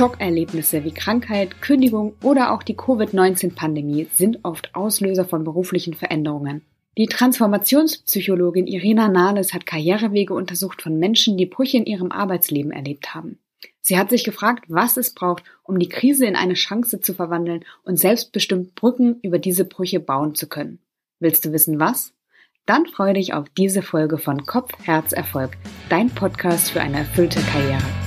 Schockerlebnisse wie Krankheit, Kündigung oder auch die Covid-19-Pandemie sind oft Auslöser von beruflichen Veränderungen. Die Transformationspsychologin Irina Nahles hat Karrierewege untersucht von Menschen, die Brüche in ihrem Arbeitsleben erlebt haben. Sie hat sich gefragt, was es braucht, um die Krise in eine Chance zu verwandeln und selbstbestimmt Brücken über diese Brüche bauen zu können. Willst du wissen was? Dann freue dich auf diese Folge von Kopf, Herz, Erfolg, dein Podcast für eine erfüllte Karriere.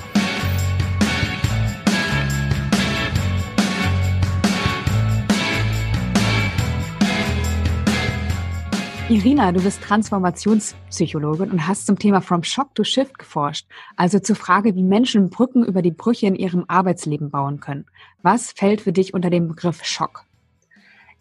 Irina, du bist Transformationspsychologin und hast zum Thema From Shock to Shift geforscht, also zur Frage, wie Menschen Brücken über die Brüche in ihrem Arbeitsleben bauen können. Was fällt für dich unter dem Begriff Schock?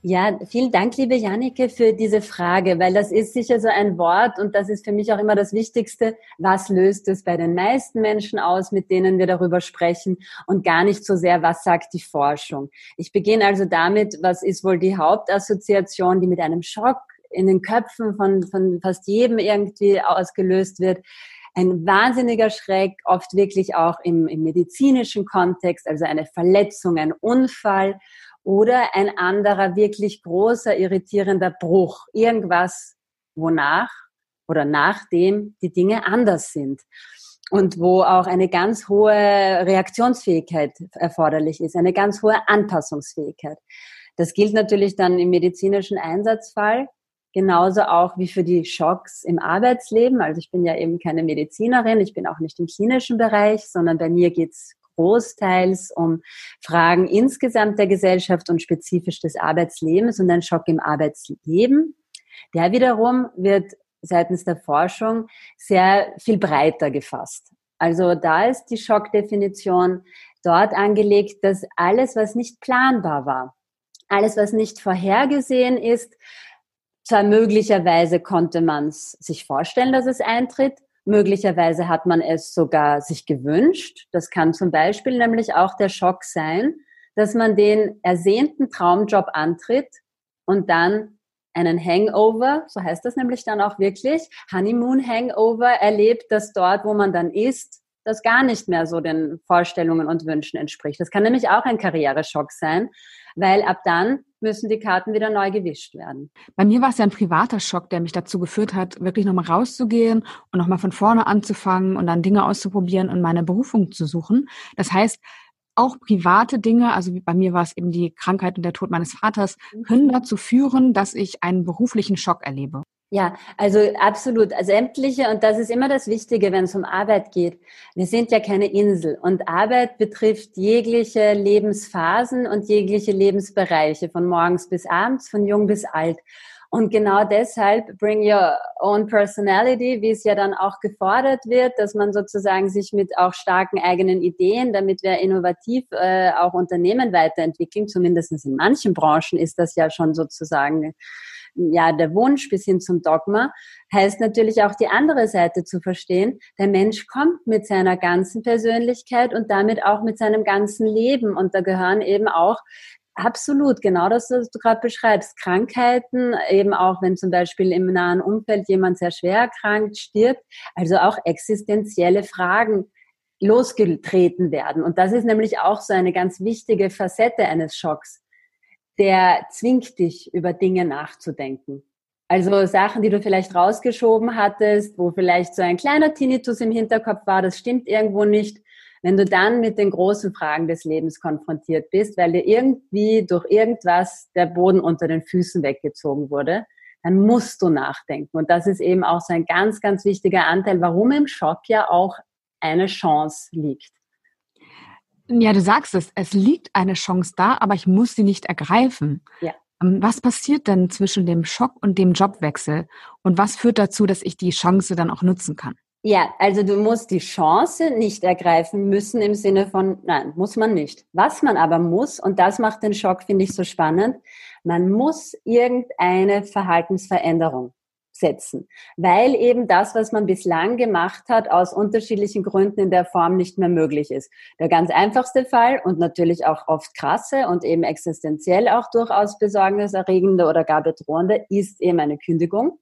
Ja, vielen Dank, liebe Jannike, für diese Frage, weil das ist sicher so ein Wort und das ist für mich auch immer das Wichtigste. Was löst es bei den meisten Menschen aus, mit denen wir darüber sprechen und gar nicht so sehr, was sagt die Forschung? Ich beginne also damit, was ist wohl die Hauptassoziation, die mit einem Schock in den Köpfen von, von fast jedem irgendwie ausgelöst wird. Ein wahnsinniger Schreck, oft wirklich auch im, im medizinischen Kontext, also eine Verletzung, ein Unfall oder ein anderer wirklich großer irritierender Bruch, irgendwas, wonach oder nachdem die Dinge anders sind und wo auch eine ganz hohe Reaktionsfähigkeit erforderlich ist, eine ganz hohe Anpassungsfähigkeit. Das gilt natürlich dann im medizinischen Einsatzfall, genauso auch wie für die Schocks im Arbeitsleben. Also ich bin ja eben keine Medizinerin, ich bin auch nicht im klinischen Bereich, sondern bei mir geht's großteils um Fragen insgesamt der Gesellschaft und spezifisch des Arbeitslebens und ein Schock im Arbeitsleben. Der wiederum wird seitens der Forschung sehr viel breiter gefasst. Also da ist die Schockdefinition dort angelegt, dass alles, was nicht planbar war, alles, was nicht vorhergesehen ist, zwar möglicherweise konnte man es sich vorstellen, dass es eintritt, möglicherweise hat man es sogar sich gewünscht. Das kann zum Beispiel nämlich auch der Schock sein, dass man den ersehnten Traumjob antritt und dann einen Hangover, so heißt das nämlich dann auch wirklich, Honeymoon Hangover erlebt, dass dort, wo man dann ist, das gar nicht mehr so den Vorstellungen und Wünschen entspricht. Das kann nämlich auch ein Karriereschock sein, weil ab dann müssen die Karten wieder neu gewischt werden. Bei mir war es ja ein privater Schock, der mich dazu geführt hat, wirklich nochmal rauszugehen und nochmal von vorne anzufangen und dann Dinge auszuprobieren und meine Berufung zu suchen. Das heißt, auch private Dinge, also bei mir war es eben die Krankheit und der Tod meines Vaters, mhm. können dazu führen, dass ich einen beruflichen Schock erlebe. Ja, also absolut. Also sämtliche, und das ist immer das Wichtige, wenn es um Arbeit geht. Wir sind ja keine Insel und Arbeit betrifft jegliche Lebensphasen und jegliche Lebensbereiche, von morgens bis abends, von jung bis alt. Und genau deshalb bring your own personality, wie es ja dann auch gefordert wird, dass man sozusagen sich mit auch starken eigenen Ideen, damit wir innovativ äh, auch Unternehmen weiterentwickeln, zumindest in manchen Branchen ist das ja schon sozusagen ja, der Wunsch bis hin zum Dogma, heißt natürlich auch die andere Seite zu verstehen. Der Mensch kommt mit seiner ganzen Persönlichkeit und damit auch mit seinem ganzen Leben. Und da gehören eben auch Absolut, genau das, was du gerade beschreibst. Krankheiten, eben auch wenn zum Beispiel im nahen Umfeld jemand sehr schwer erkrankt, stirbt, also auch existenzielle Fragen losgetreten werden. Und das ist nämlich auch so eine ganz wichtige Facette eines Schocks der zwingt dich, über Dinge nachzudenken. Also Sachen, die du vielleicht rausgeschoben hattest, wo vielleicht so ein kleiner Tinnitus im Hinterkopf war, das stimmt irgendwo nicht. Wenn du dann mit den großen Fragen des Lebens konfrontiert bist, weil dir irgendwie durch irgendwas der Boden unter den Füßen weggezogen wurde, dann musst du nachdenken. Und das ist eben auch so ein ganz, ganz wichtiger Anteil, warum im Schock ja auch eine Chance liegt. Ja, du sagst es, es liegt eine Chance da, aber ich muss sie nicht ergreifen. Ja. Ähm, was passiert denn zwischen dem Schock und dem Jobwechsel? Und was führt dazu, dass ich die Chance dann auch nutzen kann? Ja, also du musst die Chance nicht ergreifen müssen im Sinne von, nein, muss man nicht. Was man aber muss, und das macht den Schock, finde ich, so spannend, man muss irgendeine Verhaltensveränderung setzen, weil eben das, was man bislang gemacht hat, aus unterschiedlichen Gründen in der Form nicht mehr möglich ist. Der ganz einfachste Fall und natürlich auch oft krasse und eben existenziell auch durchaus besorgniserregende oder gar bedrohende ist eben eine Kündigung.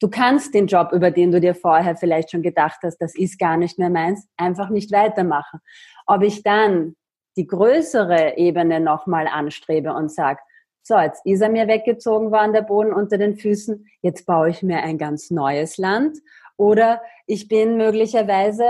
Du kannst den Job, über den du dir vorher vielleicht schon gedacht hast, das ist gar nicht mehr meins, einfach nicht weitermachen. Ob ich dann die größere Ebene nochmal anstrebe und sage, so, ist er mir weggezogen worden, der Boden unter den Füßen, jetzt baue ich mir ein ganz neues Land. Oder ich bin möglicherweise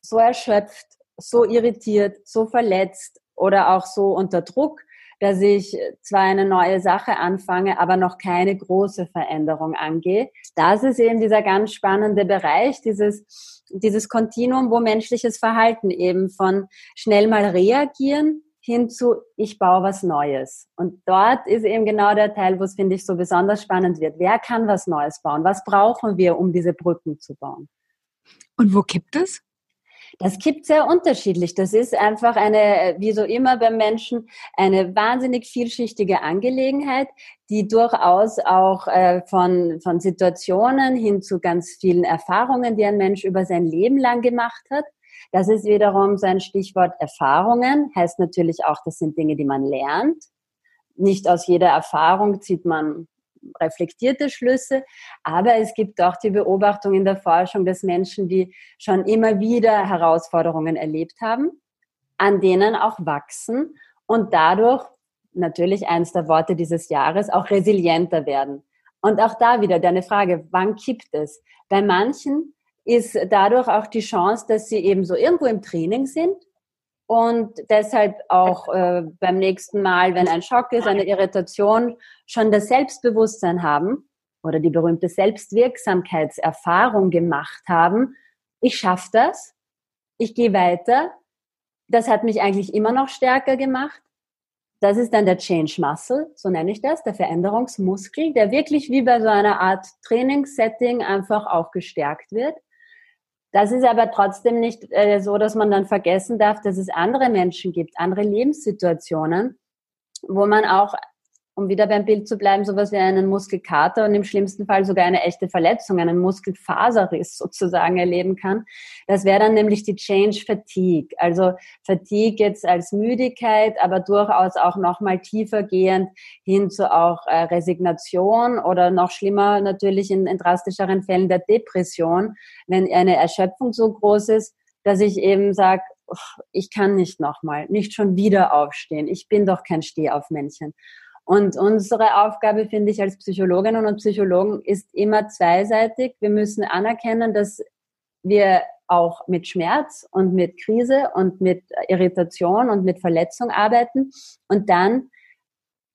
so erschöpft, so irritiert, so verletzt oder auch so unter Druck, dass ich zwar eine neue Sache anfange, aber noch keine große Veränderung angehe. Das ist eben dieser ganz spannende Bereich, dieses, dieses Kontinuum, wo menschliches Verhalten eben von schnell mal reagieren hin zu, ich baue was Neues. Und dort ist eben genau der Teil, wo es, finde ich, so besonders spannend wird. Wer kann was Neues bauen? Was brauchen wir, um diese Brücken zu bauen? Und wo kippt es? Das kippt sehr unterschiedlich. Das ist einfach eine, wie so immer beim Menschen, eine wahnsinnig vielschichtige Angelegenheit, die durchaus auch äh, von, von Situationen hin zu ganz vielen Erfahrungen, die ein Mensch über sein Leben lang gemacht hat, das ist wiederum sein Stichwort Erfahrungen, heißt natürlich auch, das sind Dinge, die man lernt. Nicht aus jeder Erfahrung zieht man reflektierte Schlüsse, aber es gibt auch die Beobachtung in der Forschung, dass Menschen, die schon immer wieder Herausforderungen erlebt haben, an denen auch wachsen und dadurch natürlich eins der Worte dieses Jahres auch resilienter werden. Und auch da wieder deine Frage, wann kippt es? Bei manchen ist dadurch auch die Chance, dass sie eben so irgendwo im Training sind und deshalb auch äh, beim nächsten Mal, wenn ein Schock ist, eine Irritation, schon das Selbstbewusstsein haben oder die berühmte Selbstwirksamkeitserfahrung gemacht haben. Ich schaffe das, ich gehe weiter. Das hat mich eigentlich immer noch stärker gemacht. Das ist dann der Change Muscle, so nenne ich das, der Veränderungsmuskel, der wirklich wie bei so einer Art Trainingssetting einfach auch gestärkt wird. Das ist aber trotzdem nicht äh, so, dass man dann vergessen darf, dass es andere Menschen gibt, andere Lebenssituationen, wo man auch um wieder beim Bild zu bleiben, sowas wie einen Muskelkater und im schlimmsten Fall sogar eine echte Verletzung, einen Muskelfaserriss sozusagen erleben kann. Das wäre dann nämlich die Change Fatigue. Also Fatigue jetzt als Müdigkeit, aber durchaus auch nochmal tiefer gehend hin zu auch äh, Resignation oder noch schlimmer natürlich in, in drastischeren Fällen der Depression, wenn eine Erschöpfung so groß ist, dass ich eben sage, ich kann nicht nochmal, nicht schon wieder aufstehen. Ich bin doch kein Stehaufmännchen. Und unsere Aufgabe, finde ich, als Psychologinnen und Psychologen ist immer zweiseitig. Wir müssen anerkennen, dass wir auch mit Schmerz und mit Krise und mit Irritation und mit Verletzung arbeiten und dann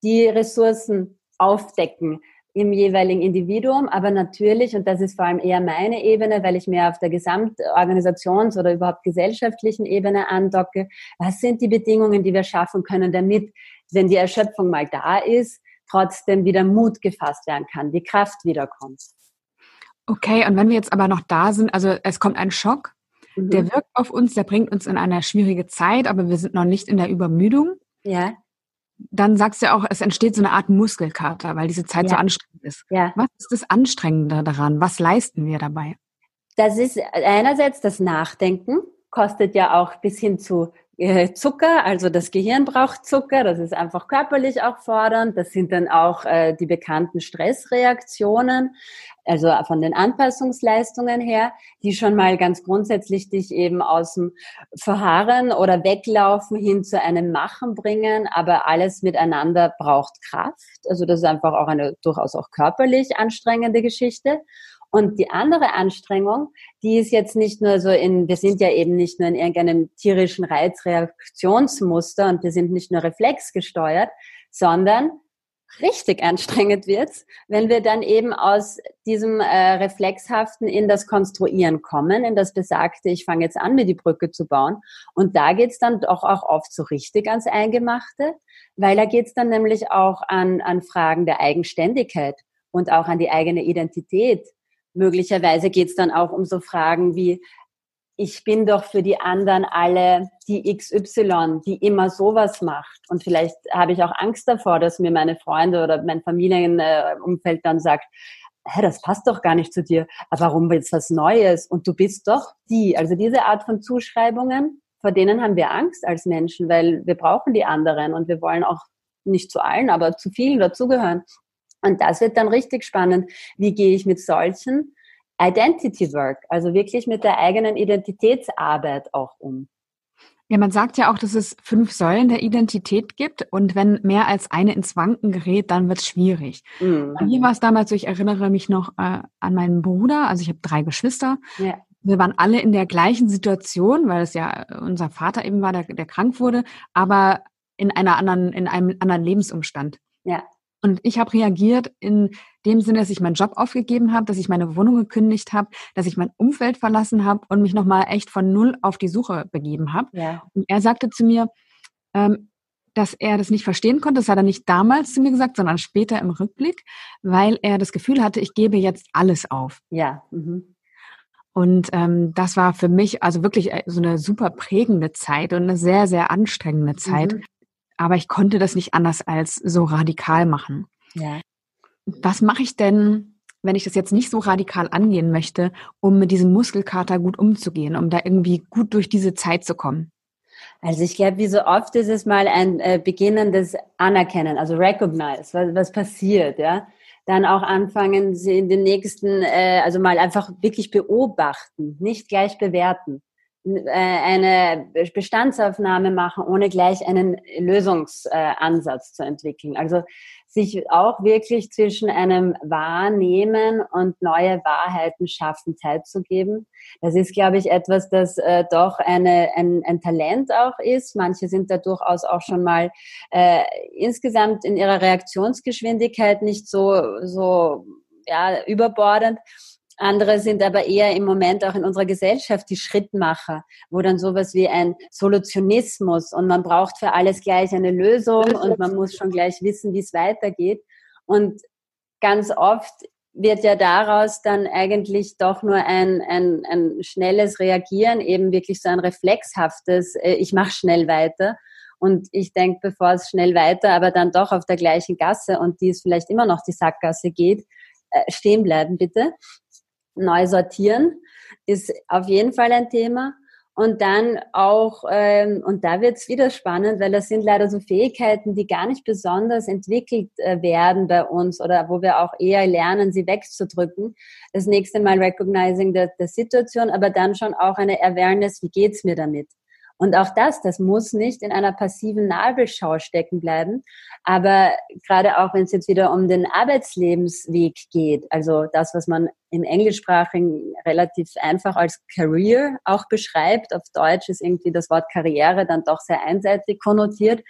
die Ressourcen aufdecken im jeweiligen Individuum, aber natürlich, und das ist vor allem eher meine Ebene, weil ich mehr auf der Gesamtorganisations- oder überhaupt gesellschaftlichen Ebene andocke, was sind die Bedingungen, die wir schaffen können, damit wenn die Erschöpfung mal da ist, trotzdem wieder Mut gefasst werden kann, die Kraft wiederkommt. Okay, und wenn wir jetzt aber noch da sind, also es kommt ein Schock, mhm. der wirkt auf uns, der bringt uns in eine schwierige Zeit, aber wir sind noch nicht in der Übermüdung. Ja. Dann sagst du auch, es entsteht so eine Art Muskelkater, weil diese Zeit ja. so anstrengend ist. Ja. Was ist das Anstrengende daran? Was leisten wir dabei? Das ist einerseits das Nachdenken, kostet ja auch bis hin zu Zucker, also das Gehirn braucht Zucker, das ist einfach körperlich auch fordernd. Das sind dann auch äh, die bekannten Stressreaktionen, also von den Anpassungsleistungen her, die schon mal ganz grundsätzlich dich eben aus dem Verharren oder Weglaufen hin zu einem Machen bringen. Aber alles miteinander braucht Kraft. Also das ist einfach auch eine durchaus auch körperlich anstrengende Geschichte. Und die andere Anstrengung, die ist jetzt nicht nur so in, wir sind ja eben nicht nur in irgendeinem tierischen Reizreaktionsmuster und wir sind nicht nur reflexgesteuert, sondern richtig anstrengend wird's, wenn wir dann eben aus diesem äh, Reflexhaften in das Konstruieren kommen, in das Besagte, ich fange jetzt an, mir die Brücke zu bauen. Und da geht's dann doch auch oft so richtig ans Eingemachte, weil da geht's dann nämlich auch an, an Fragen der Eigenständigkeit und auch an die eigene Identität möglicherweise geht es dann auch um so Fragen wie, ich bin doch für die anderen alle die XY, die immer sowas macht. Und vielleicht habe ich auch Angst davor, dass mir meine Freunde oder mein Familienumfeld dann sagt, hä, das passt doch gar nicht zu dir. Aber warum jetzt was Neues? Und du bist doch die. Also diese Art von Zuschreibungen, vor denen haben wir Angst als Menschen, weil wir brauchen die anderen und wir wollen auch nicht zu allen, aber zu vielen dazugehören. Und das wird dann richtig spannend. Wie gehe ich mit solchen Identity Work, also wirklich mit der eigenen Identitätsarbeit auch um? Ja, man sagt ja auch, dass es fünf Säulen der Identität gibt und wenn mehr als eine ins Wanken gerät, dann wird es schwierig. Mhm. Bei mir war es damals so, ich erinnere mich noch äh, an meinen Bruder, also ich habe drei Geschwister. Ja. Wir waren alle in der gleichen Situation, weil es ja unser Vater eben war, der, der krank wurde, aber in einer anderen, in einem anderen Lebensumstand. Ja. Und ich habe reagiert in dem Sinne, dass ich meinen Job aufgegeben habe, dass ich meine Wohnung gekündigt habe, dass ich mein Umfeld verlassen habe und mich nochmal echt von null auf die Suche begeben habe. Ja. Und er sagte zu mir, ähm, dass er das nicht verstehen konnte. Das hat er nicht damals zu mir gesagt, sondern später im Rückblick, weil er das Gefühl hatte, ich gebe jetzt alles auf. Ja. Mhm. Und ähm, das war für mich also wirklich äh, so eine super prägende Zeit und eine sehr, sehr anstrengende Zeit. Mhm aber ich konnte das nicht anders als so radikal machen. Ja. Was mache ich denn, wenn ich das jetzt nicht so radikal angehen möchte, um mit diesem Muskelkater gut umzugehen, um da irgendwie gut durch diese Zeit zu kommen? Also ich glaube, wie so oft ist es mal ein äh, beginnendes Anerkennen, also recognize, was, was passiert, ja. Dann auch anfangen, sie in den nächsten, äh, also mal einfach wirklich beobachten, nicht gleich bewerten. Äh, eine Bestandsaufnahme machen, ohne gleich einen Lösungsansatz zu entwickeln. Also sich auch wirklich zwischen einem Wahrnehmen und neue Wahrheiten schaffen Zeit zu geben. Das ist, glaube ich, etwas, das äh, doch eine, ein, ein Talent auch ist. Manche sind da durchaus auch schon mal äh, insgesamt in ihrer Reaktionsgeschwindigkeit nicht so, so ja, überbordend. Andere sind aber eher im Moment auch in unserer Gesellschaft die Schrittmacher, wo dann sowas wie ein Solutionismus und man braucht für alles gleich eine Lösung und man muss schon gleich wissen, wie es weitergeht. Und ganz oft wird ja daraus dann eigentlich doch nur ein, ein, ein schnelles Reagieren, eben wirklich so ein reflexhaftes, äh, ich mache schnell weiter. Und ich denke, bevor es schnell weiter, aber dann doch auf der gleichen Gasse und die es vielleicht immer noch die Sackgasse geht, äh, stehen bleiben bitte neu sortieren ist auf jeden Fall ein Thema. Und dann auch, ähm, und da wird es wieder spannend, weil das sind leider so Fähigkeiten, die gar nicht besonders entwickelt äh, werden bei uns oder wo wir auch eher lernen, sie wegzudrücken. Das nächste Mal Recognizing der, der Situation, aber dann schon auch eine Awareness, wie geht's mir damit? Und auch das, das muss nicht in einer passiven Nabelschau stecken bleiben. Aber gerade auch, wenn es jetzt wieder um den Arbeitslebensweg geht, also das, was man im Englischsprachigen relativ einfach als Career auch beschreibt, auf Deutsch ist irgendwie das Wort Karriere dann doch sehr einseitig konnotiert.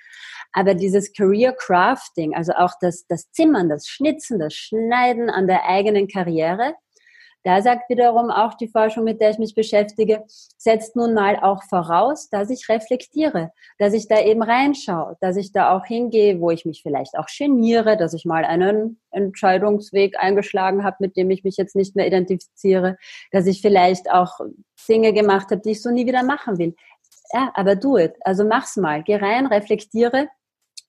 Aber dieses Career Crafting, also auch das, das Zimmern, das Schnitzen, das Schneiden an der eigenen Karriere, da sagt wiederum auch die Forschung, mit der ich mich beschäftige, setzt nun mal auch voraus, dass ich reflektiere, dass ich da eben reinschaue, dass ich da auch hingehe, wo ich mich vielleicht auch geniere, dass ich mal einen Entscheidungsweg eingeschlagen habe, mit dem ich mich jetzt nicht mehr identifiziere, dass ich vielleicht auch Dinge gemacht habe, die ich so nie wieder machen will. Ja, aber do it. Also mach's mal. Geh rein, reflektiere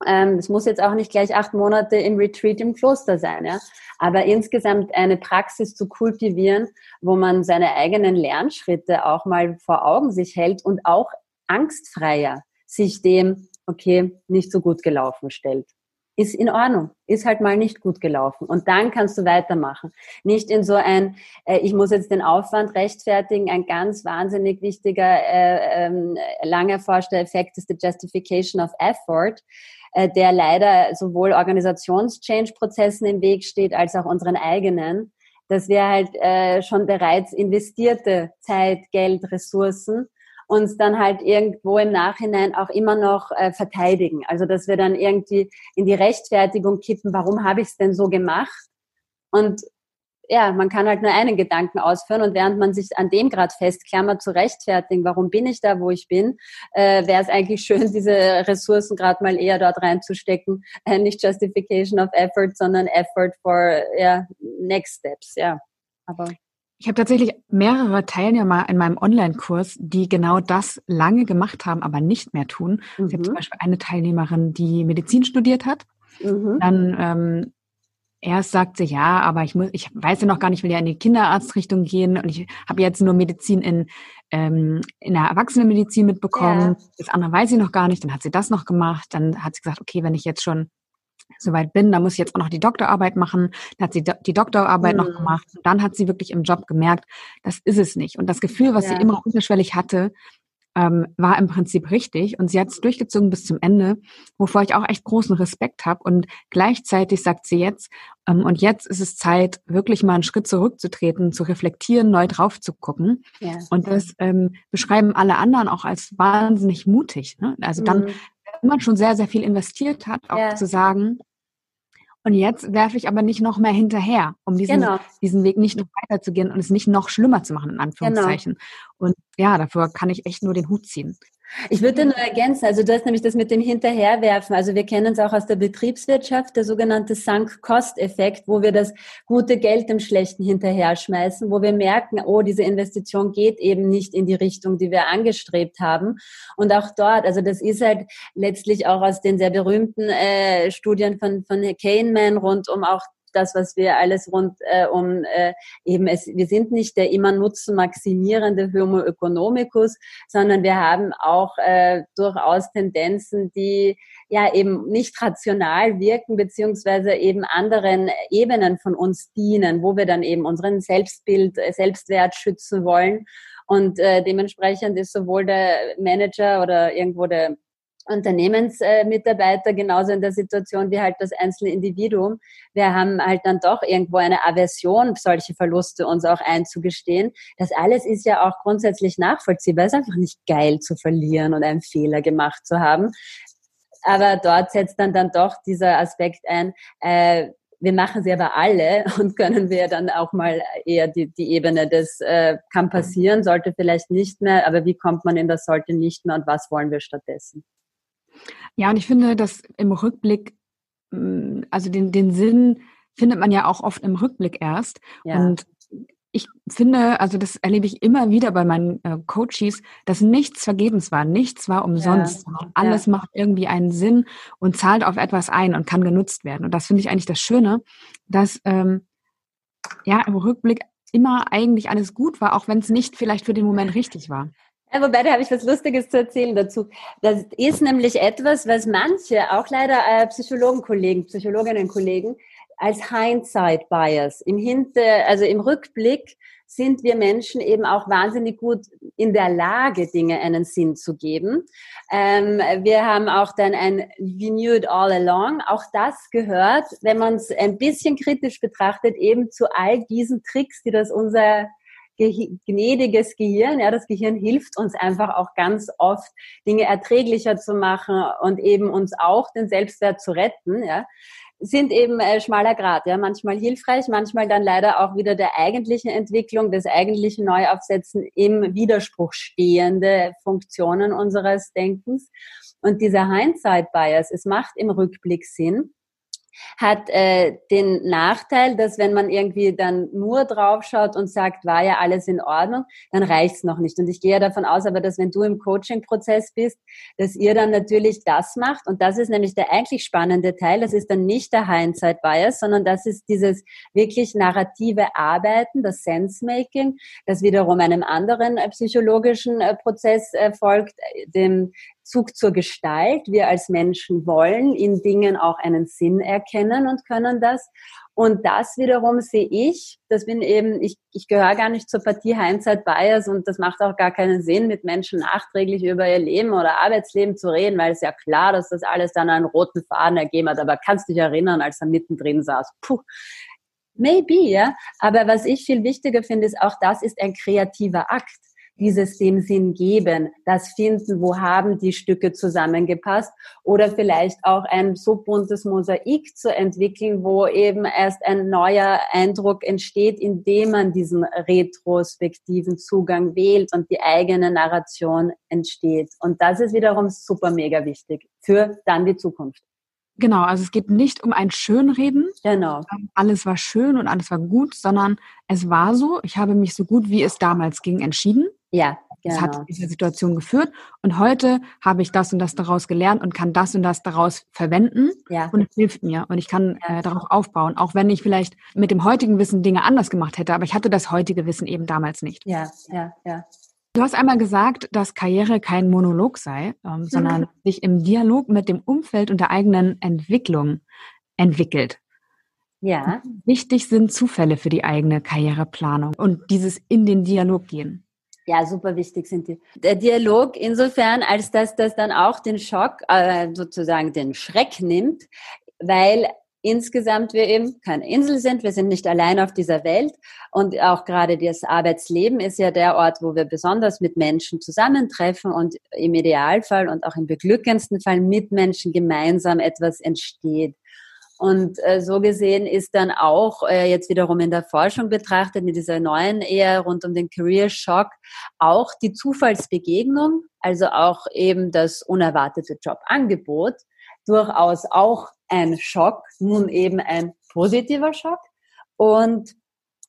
ähm, es muss jetzt auch nicht gleich acht Monate im Retreat im Kloster sein, ja. Aber insgesamt eine Praxis zu kultivieren, wo man seine eigenen Lernschritte auch mal vor Augen sich hält und auch angstfreier sich dem, okay, nicht so gut gelaufen stellt. Ist in Ordnung, ist halt mal nicht gut gelaufen. Und dann kannst du weitermachen. Nicht in so ein, äh, ich muss jetzt den Aufwand rechtfertigen, ein ganz wahnsinnig wichtiger, äh, äh, lang erforschter Effekt ist die Justification of Effort äh, der leider sowohl Organisations-Change-Prozessen im Weg steht, als auch unseren eigenen, dass wir halt äh, schon bereits investierte Zeit, Geld, Ressourcen uns dann halt irgendwo im Nachhinein auch immer noch äh, verteidigen. Also dass wir dann irgendwie in die Rechtfertigung kippen, warum habe ich es denn so gemacht? Und ja, man kann halt nur einen Gedanken ausführen und während man sich an dem gerade festklammert, zu rechtfertigen, warum bin ich da, wo ich bin, äh, wäre es eigentlich schön, diese Ressourcen gerade mal eher dort reinzustecken. Äh, nicht Justification of Effort, sondern Effort for ja, Next Steps, ja. Aber ich habe tatsächlich mehrere Teilnehmer in meinem Online-Kurs, die genau das lange gemacht haben, aber nicht mehr tun. Mhm. Ich habe zum Beispiel eine Teilnehmerin, die Medizin studiert hat, mhm. dann ähm, Erst sagt sie, ja, aber ich muss, ich weiß ja noch gar nicht, will ja in die Kinderarztrichtung gehen und ich habe jetzt nur Medizin in, ähm, in der Erwachsenenmedizin mitbekommen. Ja. Das andere weiß sie noch gar nicht. Dann hat sie das noch gemacht. Dann hat sie gesagt, okay, wenn ich jetzt schon soweit bin, dann muss ich jetzt auch noch die Doktorarbeit machen. Dann hat sie die Doktorarbeit mhm. noch gemacht. Und dann hat sie wirklich im Job gemerkt, das ist es nicht. Und das Gefühl, was ja. sie immer unterschwellig hatte, ähm, war im Prinzip richtig und sie hat es durchgezogen bis zum Ende, wovor ich auch echt großen Respekt habe. Und gleichzeitig sagt sie jetzt, ähm, und jetzt ist es Zeit, wirklich mal einen Schritt zurückzutreten, zu reflektieren, neu drauf zu gucken. Ja. Und das ähm, beschreiben alle anderen auch als wahnsinnig mutig. Ne? Also dann, mhm. Man schon sehr, sehr viel investiert hat, auch ja. zu sagen, und jetzt werfe ich aber nicht noch mehr hinterher, um diesen, genau. diesen Weg nicht noch weiterzugehen und es nicht noch schlimmer zu machen, in Anführungszeichen. Genau. Und ja, dafür kann ich echt nur den Hut ziehen. Ich würde nur ergänzen, also du hast nämlich das mit dem Hinterherwerfen, also wir kennen es auch aus der Betriebswirtschaft, der sogenannte Sunk-Cost-Effekt, wo wir das gute Geld dem Schlechten hinterher schmeißen, wo wir merken, oh, diese Investition geht eben nicht in die Richtung, die wir angestrebt haben. Und auch dort, also das ist halt letztlich auch aus den sehr berühmten äh, Studien von, von Kahneman rund um auch das, was wir alles rund äh, um äh, eben es, wir sind nicht der immer Nutzen maximierende Homo economicus, sondern wir haben auch äh, durchaus Tendenzen, die ja eben nicht rational wirken, beziehungsweise eben anderen Ebenen von uns dienen, wo wir dann eben unseren Selbstbild, äh, Selbstwert schützen wollen. Und äh, dementsprechend ist sowohl der Manager oder irgendwo der Unternehmensmitarbeiter genauso in der Situation wie halt das einzelne Individuum. Wir haben halt dann doch irgendwo eine Aversion, solche Verluste uns auch einzugestehen. Das alles ist ja auch grundsätzlich nachvollziehbar. Es ist einfach nicht geil zu verlieren und einen Fehler gemacht zu haben. Aber dort setzt dann dann doch dieser Aspekt ein, äh, wir machen sie aber alle und können wir dann auch mal eher die, die Ebene des äh, kann passieren, sollte vielleicht nicht mehr, aber wie kommt man in das sollte nicht mehr und was wollen wir stattdessen? Ja, und ich finde, dass im Rückblick, mm, also den, den Sinn findet man ja auch oft im Rückblick erst. Ja. Und ich finde, also das erlebe ich immer wieder bei meinen äh, Coaches, dass nichts vergebens war, nichts war umsonst. Ja. Alles ja. macht irgendwie einen Sinn und zahlt auf etwas ein und kann genutzt werden. Und das finde ich eigentlich das Schöne, dass ähm, ja im Rückblick immer eigentlich alles gut war, auch wenn es nicht vielleicht für den Moment richtig war. Ja, wobei, da habe ich was Lustiges zu erzählen dazu. Das ist nämlich etwas, was manche, auch leider äh, Psychologenkollegen, Psychologinnenkollegen, als Hindsight Bias, im Hinter, also im Rückblick sind wir Menschen eben auch wahnsinnig gut in der Lage, Dinge einen Sinn zu geben. Ähm, wir haben auch dann ein We knew it all along. Auch das gehört, wenn man es ein bisschen kritisch betrachtet, eben zu all diesen Tricks, die das unser gnädiges Gehirn. Ja, das Gehirn hilft uns einfach auch ganz oft, Dinge erträglicher zu machen und eben uns auch den Selbstwert zu retten. Ja sind eben äh, schmaler Grad, ja, manchmal hilfreich, manchmal dann leider auch wieder der eigentlichen Entwicklung, des eigentlichen Neuaufsetzen im Widerspruch stehende Funktionen unseres Denkens. Und dieser Hindsight Bias, es macht im Rückblick Sinn, hat äh, den Nachteil, dass wenn man irgendwie dann nur draufschaut und sagt, war ja alles in Ordnung, dann reicht's noch nicht. Und ich gehe ja davon aus, aber dass wenn du im Coaching-Prozess bist, dass ihr dann natürlich das macht. Und das ist nämlich der eigentlich spannende Teil. Das ist dann nicht der Hindsight-Bias, sondern das ist dieses wirklich narrative Arbeiten, das Sense-Making, das wiederum einem anderen äh, psychologischen äh, Prozess äh, folgt, dem Zug zur Gestalt. Wir als Menschen wollen in Dingen auch einen Sinn erkennen und können das. Und das wiederum sehe ich, das bin eben, ich, ich gehöre gar nicht zur Partie Hindsight Bias und das macht auch gar keinen Sinn, mit Menschen nachträglich über ihr Leben oder Arbeitsleben zu reden, weil es ja klar, dass das alles dann einen roten Faden ergeben hat. Aber kannst dich erinnern, als er mittendrin saß? Puh. Maybe, ja. Aber was ich viel wichtiger finde, ist auch das ist ein kreativer Akt dieses dem Sinn geben, das finden, wo haben die Stücke zusammengepasst oder vielleicht auch ein so buntes Mosaik zu entwickeln, wo eben erst ein neuer Eindruck entsteht, indem man diesen retrospektiven Zugang wählt und die eigene Narration entsteht. Und das ist wiederum super mega wichtig für dann die Zukunft. Genau, also es geht nicht um ein Schönreden. Genau. Alles war schön und alles war gut, sondern es war so, ich habe mich so gut wie es damals ging entschieden. Ja, genau. Das hat zu dieser Situation geführt. Und heute habe ich das und das daraus gelernt und kann das und das daraus verwenden. Ja. Und es hilft mir. Und ich kann äh, darauf aufbauen. Auch wenn ich vielleicht mit dem heutigen Wissen Dinge anders gemacht hätte. Aber ich hatte das heutige Wissen eben damals nicht. Ja, ja, ja. Du hast einmal gesagt, dass Karriere kein Monolog sei, ähm, sondern mhm. sich im Dialog mit dem Umfeld und der eigenen Entwicklung entwickelt. Ja. Wichtig sind Zufälle für die eigene Karriereplanung und dieses in den Dialog gehen. Ja, super wichtig sind die. Der Dialog insofern, als dass das dann auch den Schock, äh, sozusagen den Schreck nimmt, weil insgesamt wir eben keine Insel sind, wir sind nicht allein auf dieser Welt und auch gerade das Arbeitsleben ist ja der Ort, wo wir besonders mit Menschen zusammentreffen und im Idealfall und auch im beglückendsten Fall mit Menschen gemeinsam etwas entsteht. Und äh, so gesehen ist dann auch äh, jetzt wiederum in der Forschung betrachtet, mit dieser neuen eher rund um den Career Shock, auch die Zufallsbegegnung, also auch eben das unerwartete Jobangebot, durchaus auch ein Schock, nun eben ein positiver Schock. Und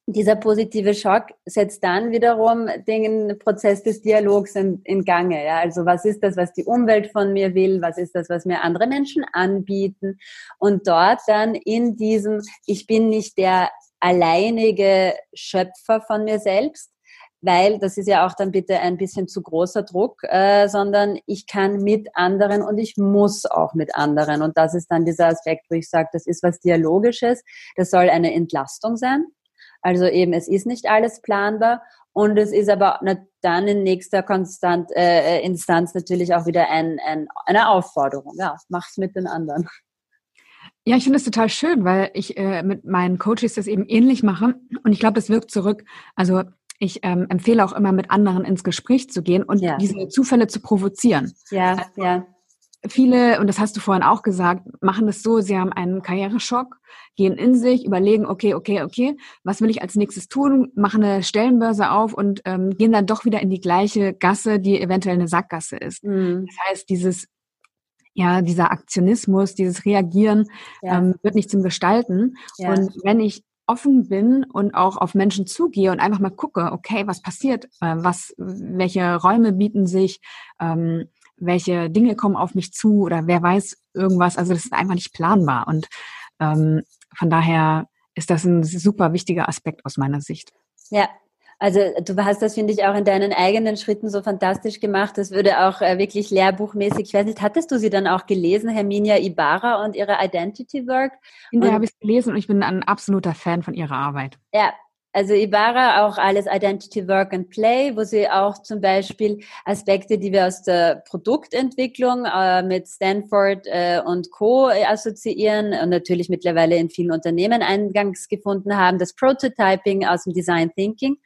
dieser positive Schock setzt dann wiederum den Prozess des Dialogs in, in, Gange. Ja? Also was ist das, was die Umwelt von mir will? Was ist das, was mir andere Menschen anbieten? Und dort dann in diesem, ich bin nicht der alleinige Schöpfer von mir selbst, weil das ist ja auch dann bitte ein bisschen zu großer Druck, äh, sondern ich kann mit anderen und ich muss auch mit anderen. Und das ist dann dieser Aspekt, wo ich sage, das ist was Dialogisches, das soll eine Entlastung sein. Also eben, es ist nicht alles planbar und es ist aber dann in nächster Konstant, äh, äh, Instanz natürlich auch wieder ein, ein, eine Aufforderung. Ja, mach's mit den anderen. Ja, ich finde es total schön, weil ich äh, mit meinen Coaches das eben ähnlich mache und ich glaube, das wirkt zurück. Also ich ähm, empfehle auch immer, mit anderen ins Gespräch zu gehen und ja. diese Zufälle zu provozieren. Ja, also, ja. Viele, und das hast du vorhin auch gesagt, machen das so, sie haben einen Karriereschock, gehen in sich, überlegen, okay, okay, okay, was will ich als nächstes tun, machen eine Stellenbörse auf und ähm, gehen dann doch wieder in die gleiche Gasse, die eventuell eine Sackgasse ist. Mhm. Das heißt, dieses ja, dieser Aktionismus, dieses Reagieren ja. ähm, wird nicht zum Gestalten. Ja. Und wenn ich offen bin und auch auf Menschen zugehe und einfach mal gucke, okay, was passiert, äh, was, welche Räume bieten sich, ähm, welche Dinge kommen auf mich zu oder wer weiß irgendwas. Also das ist einfach nicht planbar. Und ähm, von daher ist das ein super wichtiger Aspekt aus meiner Sicht. Ja, also du hast das, finde ich, auch in deinen eigenen Schritten so fantastisch gemacht. Das würde auch äh, wirklich lehrbuchmäßig, ich weiß nicht, hattest du sie dann auch gelesen, Herminia Ibarra und ihre Identity Work? Ja, habe ich gelesen und ich bin ein absoluter Fan von ihrer Arbeit. Ja, also Ibarra auch alles Identity Work and Play, wo sie auch zum Beispiel Aspekte, die wir aus der Produktentwicklung äh, mit Stanford äh, und Co. assoziieren und natürlich mittlerweile in vielen Unternehmen Eingangs gefunden haben. Das Prototyping aus dem Design Thinking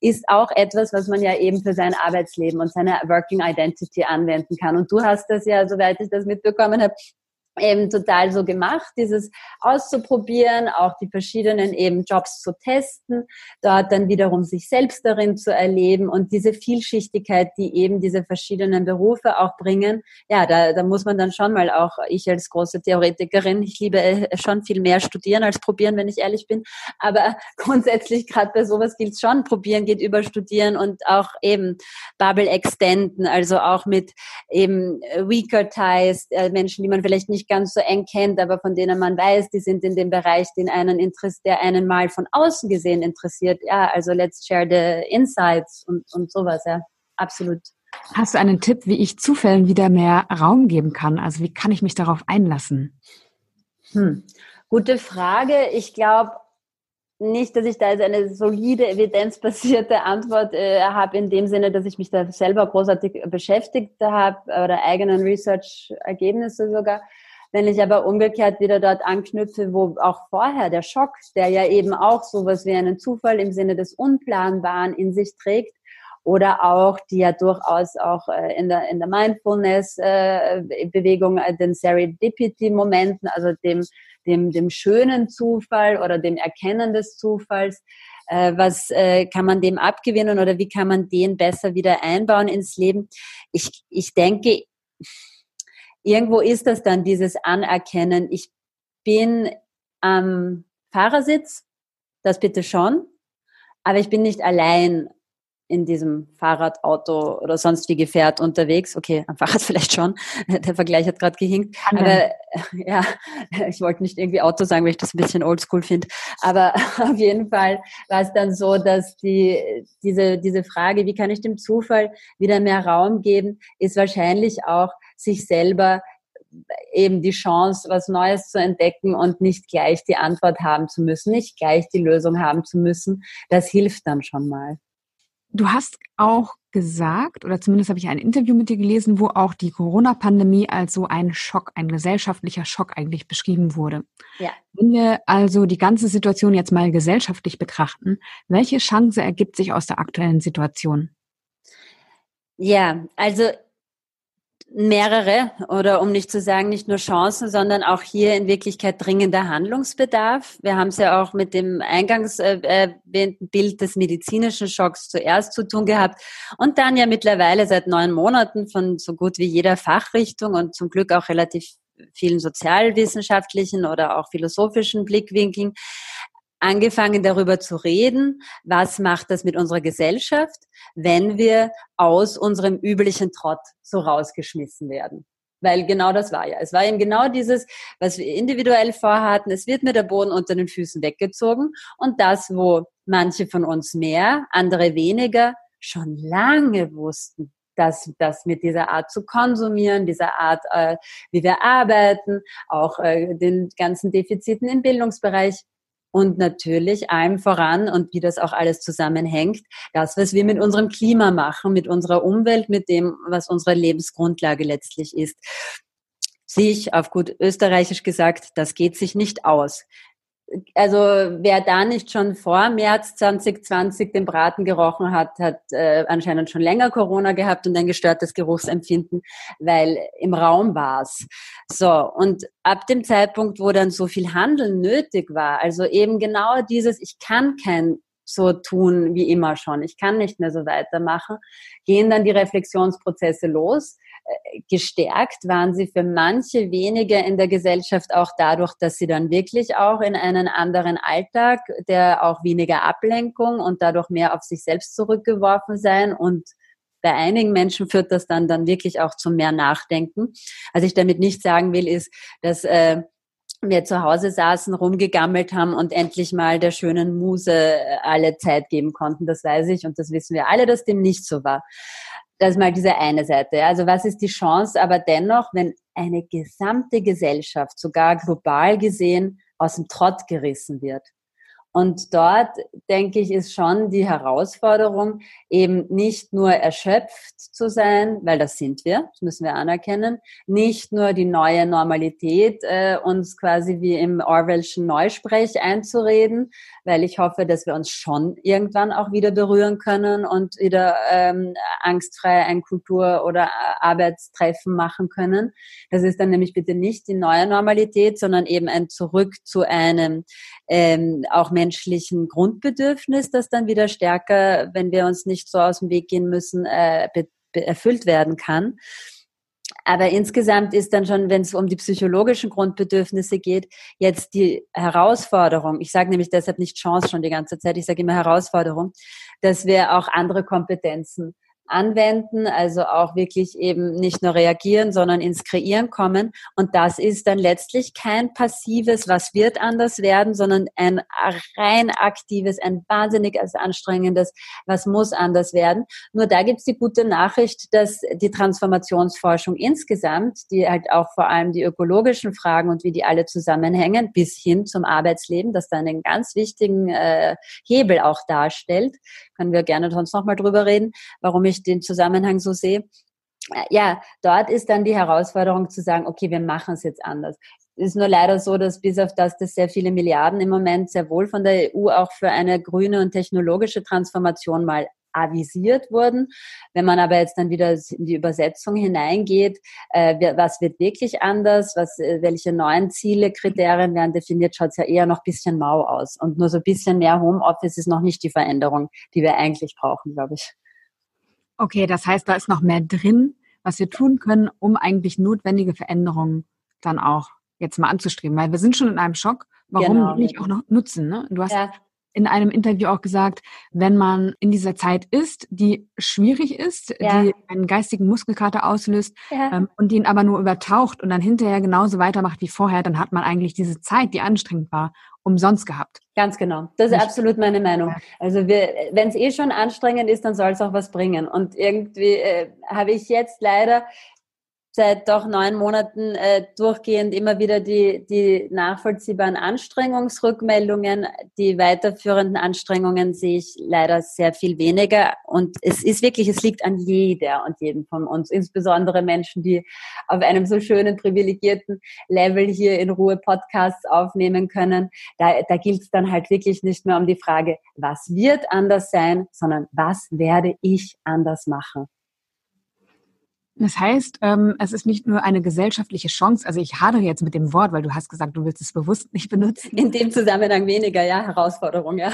ist auch etwas, was man ja eben für sein Arbeitsleben und seine Working Identity anwenden kann. Und du hast das ja, soweit ich das mitbekommen habe, eben total so gemacht, dieses auszuprobieren, auch die verschiedenen eben Jobs zu testen, dort dann wiederum sich selbst darin zu erleben und diese Vielschichtigkeit, die eben diese verschiedenen Berufe auch bringen, ja, da, da muss man dann schon mal auch, ich als große Theoretikerin, ich liebe äh, schon viel mehr studieren als probieren, wenn ich ehrlich bin, aber grundsätzlich gerade bei sowas gilt es schon, probieren geht über studieren und auch eben Bubble extenden, also auch mit eben weaker ties, äh, Menschen, die man vielleicht nicht ganz so eng kennt, aber von denen man weiß, die sind in dem Bereich, den einen interessiert, der einen mal von außen gesehen interessiert. Ja, also let's share the insights und, und sowas, ja. Absolut. Hast du einen Tipp, wie ich Zufällen wieder mehr Raum geben kann? Also wie kann ich mich darauf einlassen? Hm. Gute Frage. Ich glaube, nicht, dass ich da jetzt eine solide, evidenzbasierte Antwort äh, habe, in dem Sinne, dass ich mich da selber großartig beschäftigt habe oder eigenen Research-Ergebnisse sogar. Wenn ich aber umgekehrt wieder dort anknüpfe, wo auch vorher der Schock, der ja eben auch sowas wie einen Zufall im Sinne des Unplanbaren in sich trägt, oder auch, die ja durchaus auch äh, in der, in der Mindfulness-Bewegung, äh, den Serendipity-Momenten, also dem, dem, dem schönen Zufall oder dem Erkennen des Zufalls, äh, was äh, kann man dem abgewinnen oder wie kann man den besser wieder einbauen ins Leben? Ich, ich denke, irgendwo ist das dann dieses Anerkennen, ich bin am Fahrersitz, das bitte schon, aber ich bin nicht allein in diesem Fahrrad, Auto oder sonst wie Gefährt unterwegs. Okay, am Fahrrad vielleicht schon. Der Vergleich hat gerade gehinkt. Aber ja, ich wollte nicht irgendwie Auto sagen, weil ich das ein bisschen oldschool finde. Aber auf jeden Fall war es dann so, dass die, diese, diese Frage, wie kann ich dem Zufall wieder mehr Raum geben, ist wahrscheinlich auch sich selber eben die Chance, was Neues zu entdecken und nicht gleich die Antwort haben zu müssen, nicht gleich die Lösung haben zu müssen. Das hilft dann schon mal. Du hast auch gesagt, oder zumindest habe ich ein Interview mit dir gelesen, wo auch die Corona-Pandemie als so ein Schock, ein gesellschaftlicher Schock eigentlich beschrieben wurde. Ja. Wenn wir also die ganze Situation jetzt mal gesellschaftlich betrachten, welche Chance ergibt sich aus der aktuellen Situation? Ja, also mehrere oder um nicht zu sagen nicht nur Chancen, sondern auch hier in Wirklichkeit dringender Handlungsbedarf. Wir haben es ja auch mit dem eingangs äh, erwähnten Bild des medizinischen Schocks zuerst zu tun gehabt und dann ja mittlerweile seit neun Monaten von so gut wie jeder Fachrichtung und zum Glück auch relativ vielen sozialwissenschaftlichen oder auch philosophischen Blickwinkeln angefangen darüber zu reden, was macht das mit unserer Gesellschaft, wenn wir aus unserem üblichen Trott so rausgeschmissen werden. Weil genau das war ja. Es war eben genau dieses, was wir individuell vorhatten. Es wird mir der Boden unter den Füßen weggezogen. Und das, wo manche von uns mehr, andere weniger, schon lange wussten, dass das mit dieser Art zu konsumieren, dieser Art, äh, wie wir arbeiten, auch äh, den ganzen Defiziten im Bildungsbereich, und natürlich allem voran und wie das auch alles zusammenhängt, das, was wir mit unserem Klima machen, mit unserer Umwelt, mit dem, was unsere Lebensgrundlage letztlich ist. Sich, auf gut österreichisch gesagt, das geht sich nicht aus also wer da nicht schon vor März 2020 den Braten gerochen hat, hat äh, anscheinend schon länger Corona gehabt und ein gestörtes Geruchsempfinden, weil im Raum war's. So, und ab dem Zeitpunkt, wo dann so viel Handeln nötig war, also eben genau dieses, ich kann kein so tun wie immer schon, ich kann nicht mehr so weitermachen, gehen dann die Reflexionsprozesse los gestärkt waren sie für manche wenige in der Gesellschaft auch dadurch, dass sie dann wirklich auch in einen anderen Alltag, der auch weniger Ablenkung und dadurch mehr auf sich selbst zurückgeworfen sein und bei einigen Menschen führt das dann dann wirklich auch zu mehr Nachdenken. Was ich damit nicht sagen will, ist, dass äh, wir zu Hause saßen, rumgegammelt haben und endlich mal der schönen Muse alle Zeit geben konnten. Das weiß ich und das wissen wir alle, dass dem nicht so war. Das ist mal diese eine Seite. Also was ist die Chance aber dennoch, wenn eine gesamte Gesellschaft, sogar global gesehen, aus dem Trott gerissen wird? Und dort, denke ich, ist schon die Herausforderung, eben nicht nur erschöpft zu sein, weil das sind wir, das müssen wir anerkennen, nicht nur die neue Normalität äh, uns quasi wie im Orwellschen Neusprech einzureden, weil ich hoffe, dass wir uns schon irgendwann auch wieder berühren können und wieder ähm, angstfrei ein Kultur- oder Arbeitstreffen machen können. Das ist dann nämlich bitte nicht die neue Normalität, sondern eben ein Zurück zu einem ähm, auch menschlichen Grundbedürfnis, das dann wieder stärker, wenn wir uns nicht so aus dem Weg gehen müssen, äh, erfüllt werden kann. Aber insgesamt ist dann schon, wenn es um die psychologischen Grundbedürfnisse geht, jetzt die Herausforderung, ich sage nämlich deshalb nicht Chance schon die ganze Zeit, ich sage immer Herausforderung, dass wir auch andere Kompetenzen anwenden, also auch wirklich eben nicht nur reagieren, sondern ins Kreieren kommen. Und das ist dann letztlich kein passives, was wird anders werden, sondern ein rein aktives, ein wahnsinnig anstrengendes, was muss anders werden. Nur da gibt's die gute Nachricht, dass die Transformationsforschung insgesamt, die halt auch vor allem die ökologischen Fragen und wie die alle zusammenhängen, bis hin zum Arbeitsleben, das dann einen ganz wichtigen äh, Hebel auch darstellt, können wir gerne sonst nochmal drüber reden, warum ich den Zusammenhang so sehe. Ja, dort ist dann die Herausforderung zu sagen, okay, wir machen es jetzt anders. Es ist nur leider so, dass bis auf das, dass sehr viele Milliarden im Moment sehr wohl von der EU auch für eine grüne und technologische Transformation mal avisiert wurden. Wenn man aber jetzt dann wieder in die Übersetzung hineingeht, äh, was wird wirklich anders, was, äh, welche neuen Ziele, Kriterien werden definiert, schaut es ja eher noch ein bisschen mau aus. Und nur so ein bisschen mehr Homeoffice ist noch nicht die Veränderung, die wir eigentlich brauchen, glaube ich. Okay, das heißt, da ist noch mehr drin, was wir tun können, um eigentlich notwendige Veränderungen dann auch jetzt mal anzustreben, weil wir sind schon in einem Schock. Warum genau. nicht auch noch nutzen? Ne? Du hast ja in einem Interview auch gesagt, wenn man in dieser Zeit ist, die schwierig ist, ja. die einen geistigen Muskelkater auslöst ja. ähm, und den aber nur übertaucht und dann hinterher genauso weitermacht wie vorher, dann hat man eigentlich diese Zeit, die anstrengend war, umsonst gehabt. Ganz genau. Das ist absolut meine Meinung. Also wenn es eh schon anstrengend ist, dann soll es auch was bringen. Und irgendwie äh, habe ich jetzt leider seit doch neun Monaten äh, durchgehend immer wieder die, die nachvollziehbaren Anstrengungsrückmeldungen. Die weiterführenden Anstrengungen sehe ich leider sehr viel weniger. Und es ist wirklich, es liegt an jeder und jedem von uns, insbesondere Menschen, die auf einem so schönen, privilegierten Level hier in Ruhe Podcasts aufnehmen können. Da, da gilt es dann halt wirklich nicht mehr um die Frage, was wird anders sein, sondern was werde ich anders machen. Das heißt, ähm, es ist nicht nur eine gesellschaftliche Chance, also ich hadere jetzt mit dem Wort, weil du hast gesagt, du willst es bewusst nicht benutzen. In dem Zusammenhang weniger, ja, Herausforderung, ja.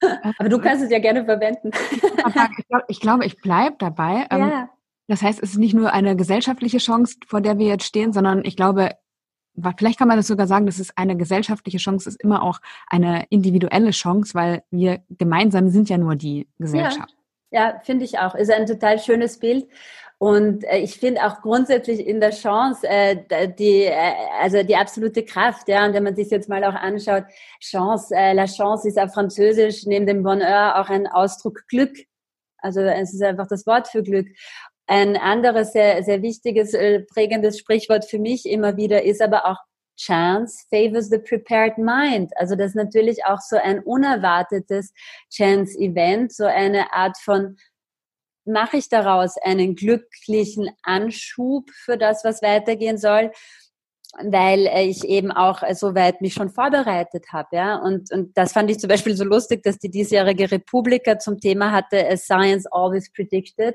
Aber du kannst es ja gerne verwenden. Ich glaube, ich, glaub, ich bleibe dabei. Ähm, ja. Das heißt, es ist nicht nur eine gesellschaftliche Chance, vor der wir jetzt stehen, sondern ich glaube, vielleicht kann man das sogar sagen, dass es eine gesellschaftliche Chance ist, immer auch eine individuelle Chance, weil wir gemeinsam sind ja nur die Gesellschaft. Ja, ja finde ich auch. Ist ein total schönes Bild. Und äh, ich finde auch grundsätzlich in der Chance äh, die, äh, also die absolute Kraft, ja. Und wenn man sich jetzt mal auch anschaut, Chance, äh, la Chance ist auf Französisch neben dem Bonheur auch ein Ausdruck Glück. Also es ist einfach das Wort für Glück. Ein anderes sehr, sehr wichtiges, äh, prägendes Sprichwort für mich immer wieder ist aber auch Chance favors the prepared mind. Also das ist natürlich auch so ein unerwartetes Chance-Event, so eine Art von mache ich daraus einen glücklichen Anschub für das, was weitergehen soll, weil ich eben auch so weit mich schon vorbereitet habe, ja. Und, und das fand ich zum Beispiel so lustig, dass die diesjährige Republika zum Thema hatte, Science Always Predicted,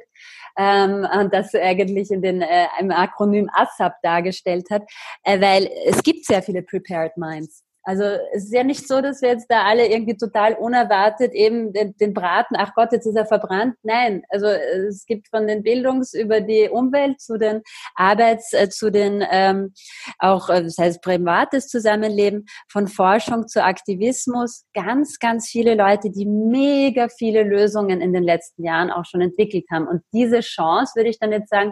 ähm, und das eigentlich in den, äh, im Akronym ASAP dargestellt hat, äh, weil es gibt sehr viele Prepared Minds. Also es ist ja nicht so, dass wir jetzt da alle irgendwie total unerwartet eben den, den, Braten, ach Gott, jetzt ist er verbrannt. Nein, also es gibt von den Bildungs über die Umwelt zu den Arbeits, äh, zu den ähm, auch, äh, das heißt privates Zusammenleben, von Forschung zu Aktivismus, ganz, ganz viele Leute, die mega viele Lösungen in den letzten Jahren auch schon entwickelt haben. Und diese Chance, würde ich dann jetzt sagen,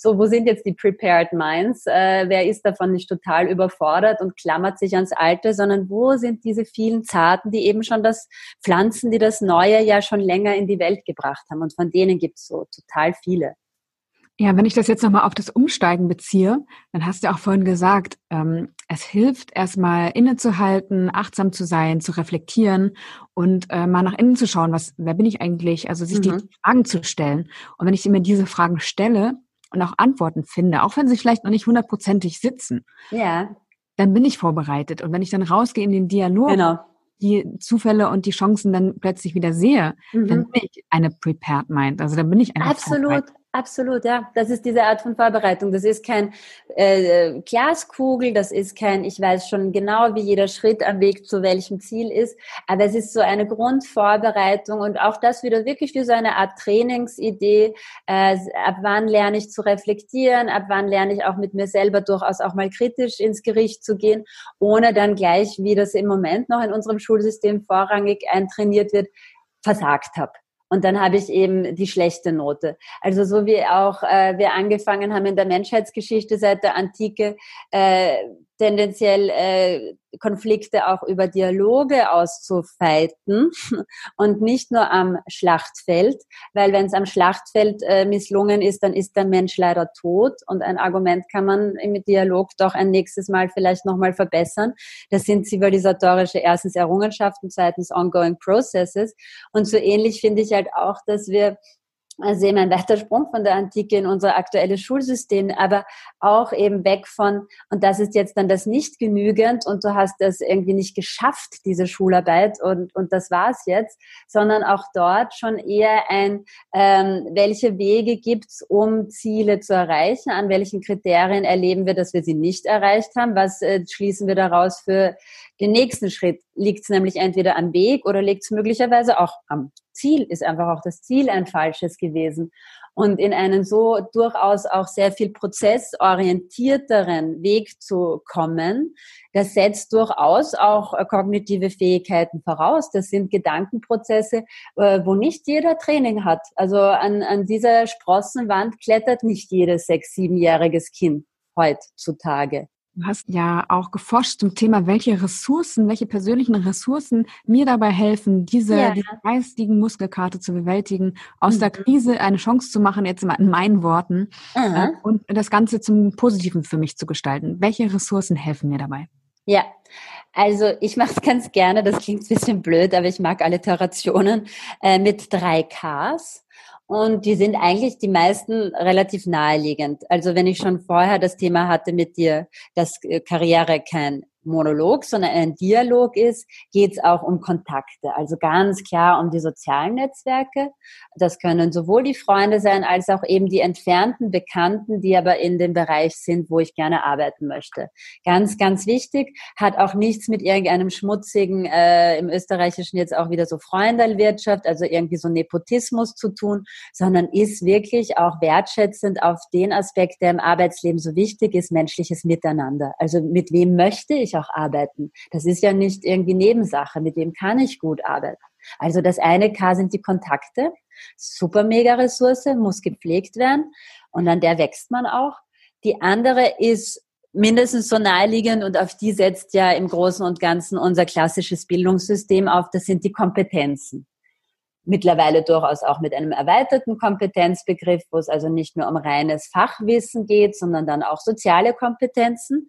so, wo sind jetzt die Prepared Minds? Äh, wer ist davon nicht total überfordert und klammert sich ans Alte, sondern wo sind diese vielen Zarten, die eben schon das Pflanzen, die das Neue ja schon länger in die Welt gebracht haben? Und von denen gibt es so total viele. Ja, wenn ich das jetzt nochmal auf das Umsteigen beziehe, dann hast du auch vorhin gesagt, ähm, es hilft erstmal innezuhalten, achtsam zu sein, zu reflektieren und äh, mal nach innen zu schauen, was, wer bin ich eigentlich? Also sich mhm. die Fragen zu stellen. Und wenn ich mir diese Fragen stelle, und auch Antworten finde, auch wenn sie vielleicht noch nicht hundertprozentig sitzen, ja. dann bin ich vorbereitet. Und wenn ich dann rausgehe in den Dialog, genau. die Zufälle und die Chancen dann plötzlich wieder sehe, mhm. dann bin ich eine prepared mind. Also dann bin ich eine Absolut. Absolut, ja. Das ist diese Art von Vorbereitung. Das ist kein äh, Glaskugel, das ist kein, ich weiß schon genau, wie jeder Schritt am Weg zu welchem Ziel ist, aber es ist so eine Grundvorbereitung und auch das wieder wirklich wie so eine Art Trainingsidee. Äh, ab wann lerne ich zu reflektieren, ab wann lerne ich auch mit mir selber durchaus auch mal kritisch ins Gericht zu gehen, ohne dann gleich, wie das im Moment noch in unserem Schulsystem vorrangig eintrainiert wird, versagt habe. Und dann habe ich eben die schlechte Note. Also so wie auch äh, wir angefangen haben in der Menschheitsgeschichte seit der Antike, äh, tendenziell äh, Konflikte auch über Dialoge auszufeiten und nicht nur am Schlachtfeld, weil wenn es am Schlachtfeld äh, misslungen ist, dann ist der Mensch leider tot und ein Argument kann man im Dialog doch ein nächstes Mal vielleicht nochmal verbessern. Das sind zivilisatorische erstens Errungenschaften, zweitens ongoing processes und so ähnlich finde ich halt auch, dass wir also eben ein weiter Sprung von der Antike in unser aktuelles Schulsystem, aber auch eben weg von, und das ist jetzt dann das nicht genügend und du hast das irgendwie nicht geschafft, diese Schularbeit und, und das war's jetzt, sondern auch dort schon eher ein, ähm, welche Wege gibt's, um Ziele zu erreichen, an welchen Kriterien erleben wir, dass wir sie nicht erreicht haben, was äh, schließen wir daraus für den nächsten Schritt? Liegt es nämlich entweder am Weg oder liegt es möglicherweise auch am Ziel? Ist einfach auch das Ziel ein falsches gewesen? Und in einen so durchaus auch sehr viel prozessorientierteren Weg zu kommen, das setzt durchaus auch äh, kognitive Fähigkeiten voraus. Das sind Gedankenprozesse, äh, wo nicht jeder Training hat. Also an, an dieser Sprossenwand klettert nicht jedes sechs, siebenjähriges Kind heutzutage. Du hast ja auch geforscht zum Thema, welche Ressourcen, welche persönlichen Ressourcen mir dabei helfen, diese, ja. diese geistigen Muskelkarte zu bewältigen, aus mhm. der Krise eine Chance zu machen, jetzt mal in meinen Worten, mhm. äh, und das Ganze zum Positiven für mich zu gestalten. Welche Ressourcen helfen mir dabei? Ja, also ich mache es ganz gerne, das klingt ein bisschen blöd, aber ich mag Alliterationen äh, mit drei Ks. Und die sind eigentlich die meisten relativ naheliegend. Also wenn ich schon vorher das Thema hatte mit dir, dass äh, Karriere kein Monolog, sondern ein Dialog ist, geht es auch um Kontakte. Also ganz klar um die sozialen Netzwerke. Das können sowohl die Freunde sein, als auch eben die entfernten Bekannten, die aber in dem Bereich sind, wo ich gerne arbeiten möchte. Ganz, ganz wichtig, hat auch nichts mit irgendeinem schmutzigen, äh, im Österreichischen jetzt auch wieder so Freundelwirtschaft, also irgendwie so Nepotismus zu tun, sondern ist wirklich auch wertschätzend auf den Aspekt, der im Arbeitsleben so wichtig ist, menschliches Miteinander. Also mit wem möchte ich auch arbeiten? Das ist ja nicht irgendwie Nebensache, mit wem kann ich gut arbeiten? Also das eine K sind die Kontakte, super mega Ressource, muss gepflegt werden und an der wächst man auch. Die andere ist mindestens so naheliegend und auf die setzt ja im Großen und Ganzen unser klassisches Bildungssystem auf, das sind die Kompetenzen. Mittlerweile durchaus auch mit einem erweiterten Kompetenzbegriff, wo es also nicht nur um reines Fachwissen geht, sondern dann auch soziale Kompetenzen.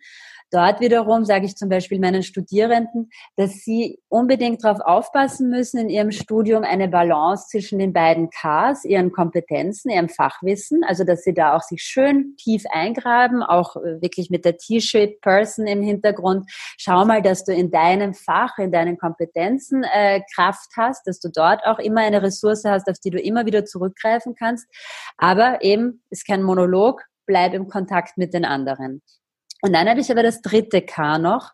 Dort wiederum sage ich zum Beispiel meinen Studierenden, dass sie unbedingt darauf aufpassen müssen, in ihrem Studium eine Balance zwischen den beiden Ks, ihren Kompetenzen, ihrem Fachwissen, also dass sie da auch sich schön tief eingraben, auch äh, wirklich mit der T-Shirt Person im Hintergrund. Schau mal, dass du in deinem Fach, in deinen Kompetenzen äh, Kraft hast, dass du dort auch immer eine Ressource hast, auf die du immer wieder zurückgreifen kannst. Aber eben ist kein Monolog, bleib im Kontakt mit den anderen. Und dann habe ich aber das dritte K noch.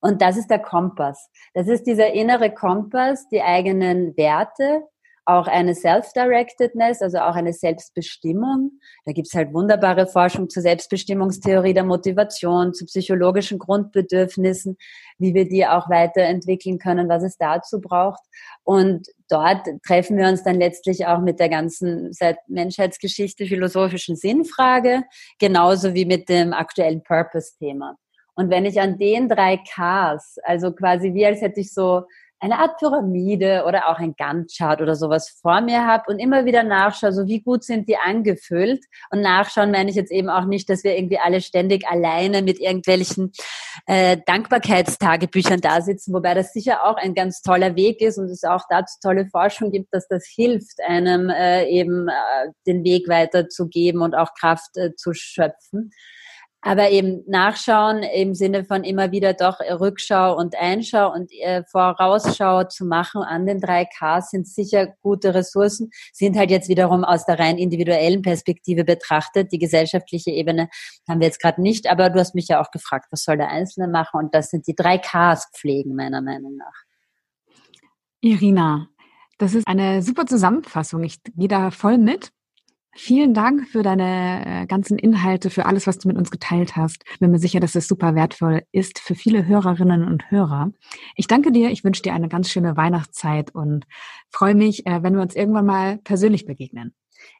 Und das ist der Kompass. Das ist dieser innere Kompass, die eigenen Werte, auch eine Self-Directedness, also auch eine Selbstbestimmung. Da gibt's halt wunderbare Forschung zur Selbstbestimmungstheorie der Motivation, zu psychologischen Grundbedürfnissen, wie wir die auch weiterentwickeln können, was es dazu braucht. Und dort treffen wir uns dann letztlich auch mit der ganzen seit Menschheitsgeschichte philosophischen Sinnfrage, genauso wie mit dem aktuellen Purpose-Thema. Und wenn ich an den drei Ks, also quasi wie als hätte ich so eine Art Pyramide oder auch ein Gantt-Chart oder sowas vor mir habe und immer wieder nachschaue, so wie gut sind die angefüllt. Und nachschauen meine ich jetzt eben auch nicht, dass wir irgendwie alle ständig alleine mit irgendwelchen äh, Dankbarkeitstagebüchern da sitzen, wobei das sicher auch ein ganz toller Weg ist und es auch dazu tolle Forschung gibt, dass das hilft, einem äh, eben äh, den Weg weiterzugeben und auch Kraft äh, zu schöpfen. Aber eben nachschauen im Sinne von immer wieder doch Rückschau und Einschau und äh, Vorausschau zu machen an den drei Ks sind sicher gute Ressourcen, sind halt jetzt wiederum aus der rein individuellen Perspektive betrachtet. Die gesellschaftliche Ebene haben wir jetzt gerade nicht, aber du hast mich ja auch gefragt, was soll der Einzelne machen? Und das sind die drei Ks pflegen, meiner Meinung nach. Irina, das ist eine super Zusammenfassung. Ich gehe da voll mit. Vielen Dank für deine äh, ganzen Inhalte, für alles, was du mit uns geteilt hast. Ich bin mir sicher, dass es super wertvoll ist für viele Hörerinnen und Hörer. Ich danke dir, ich wünsche dir eine ganz schöne Weihnachtszeit und freue mich, äh, wenn wir uns irgendwann mal persönlich begegnen.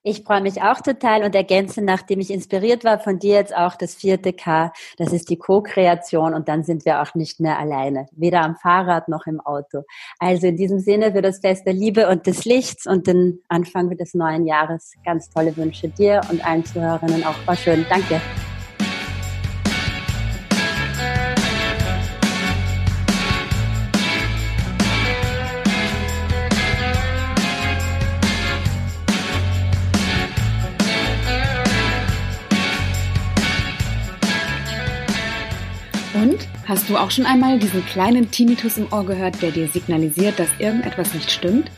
Ich freue mich auch total und ergänze, nachdem ich inspiriert war von dir jetzt auch das vierte K, das ist die Co-Kreation und dann sind wir auch nicht mehr alleine, weder am Fahrrad noch im Auto. Also in diesem Sinne für das Fest der Liebe und des Lichts und den Anfang des neuen Jahres ganz tolle Wünsche dir und allen Zuhörerinnen auch. War schön. Danke. Hast du auch schon einmal diesen kleinen Tinnitus im Ohr gehört, der dir signalisiert, dass irgendetwas nicht stimmt?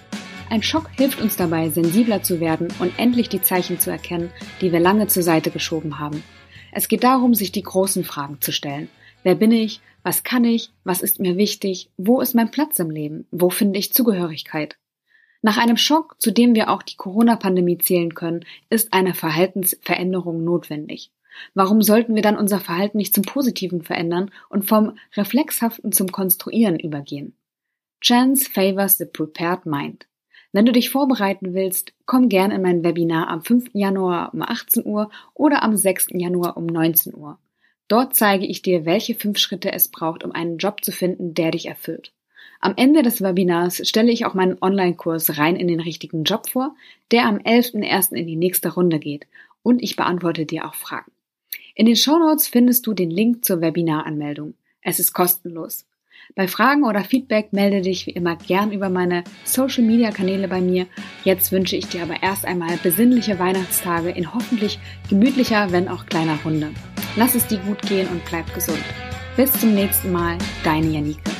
Ein Schock hilft uns dabei, sensibler zu werden und endlich die Zeichen zu erkennen, die wir lange zur Seite geschoben haben. Es geht darum, sich die großen Fragen zu stellen. Wer bin ich? Was kann ich? Was ist mir wichtig? Wo ist mein Platz im Leben? Wo finde ich Zugehörigkeit? Nach einem Schock, zu dem wir auch die Corona-Pandemie zählen können, ist eine Verhaltensveränderung notwendig. Warum sollten wir dann unser Verhalten nicht zum Positiven verändern und vom Reflexhaften zum Konstruieren übergehen? Chance favors the prepared mind. Wenn du dich vorbereiten willst, komm gern in mein Webinar am 5. Januar um 18 Uhr oder am 6. Januar um 19 Uhr. Dort zeige ich dir, welche fünf Schritte es braucht, um einen Job zu finden, der dich erfüllt. Am Ende des Webinars stelle ich auch meinen Online-Kurs rein in den richtigen Job vor, der am 11.01. in die nächste Runde geht und ich beantworte dir auch Fragen. In den Shownotes findest du den Link zur Webinaranmeldung. Es ist kostenlos. Bei Fragen oder Feedback melde dich wie immer gern über meine Social Media Kanäle bei mir. Jetzt wünsche ich dir aber erst einmal besinnliche Weihnachtstage in hoffentlich gemütlicher, wenn auch kleiner Runde. Lass es dir gut gehen und bleib gesund. Bis zum nächsten Mal, deine Janike.